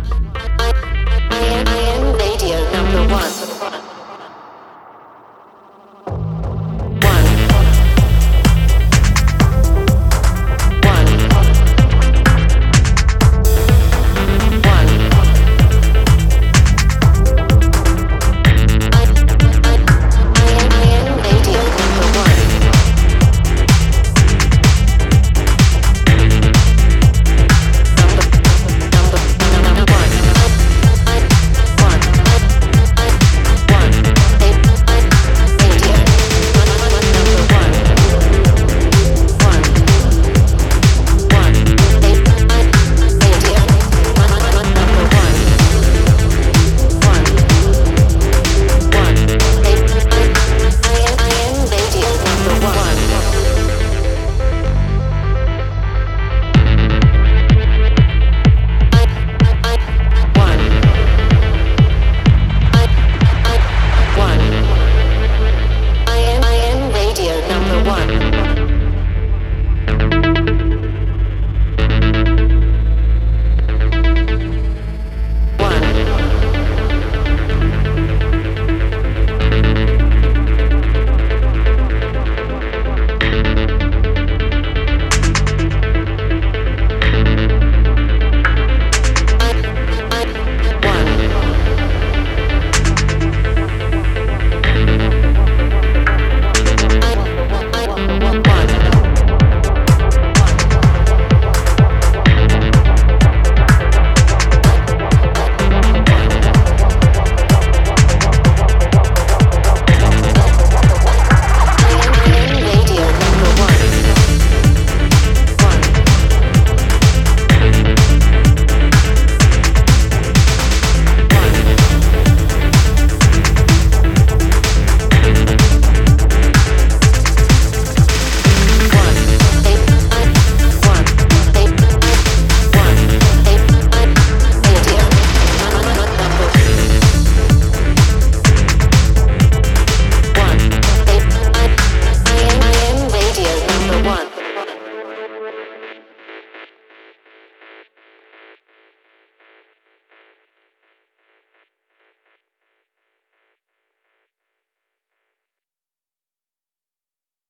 I, am radio number one.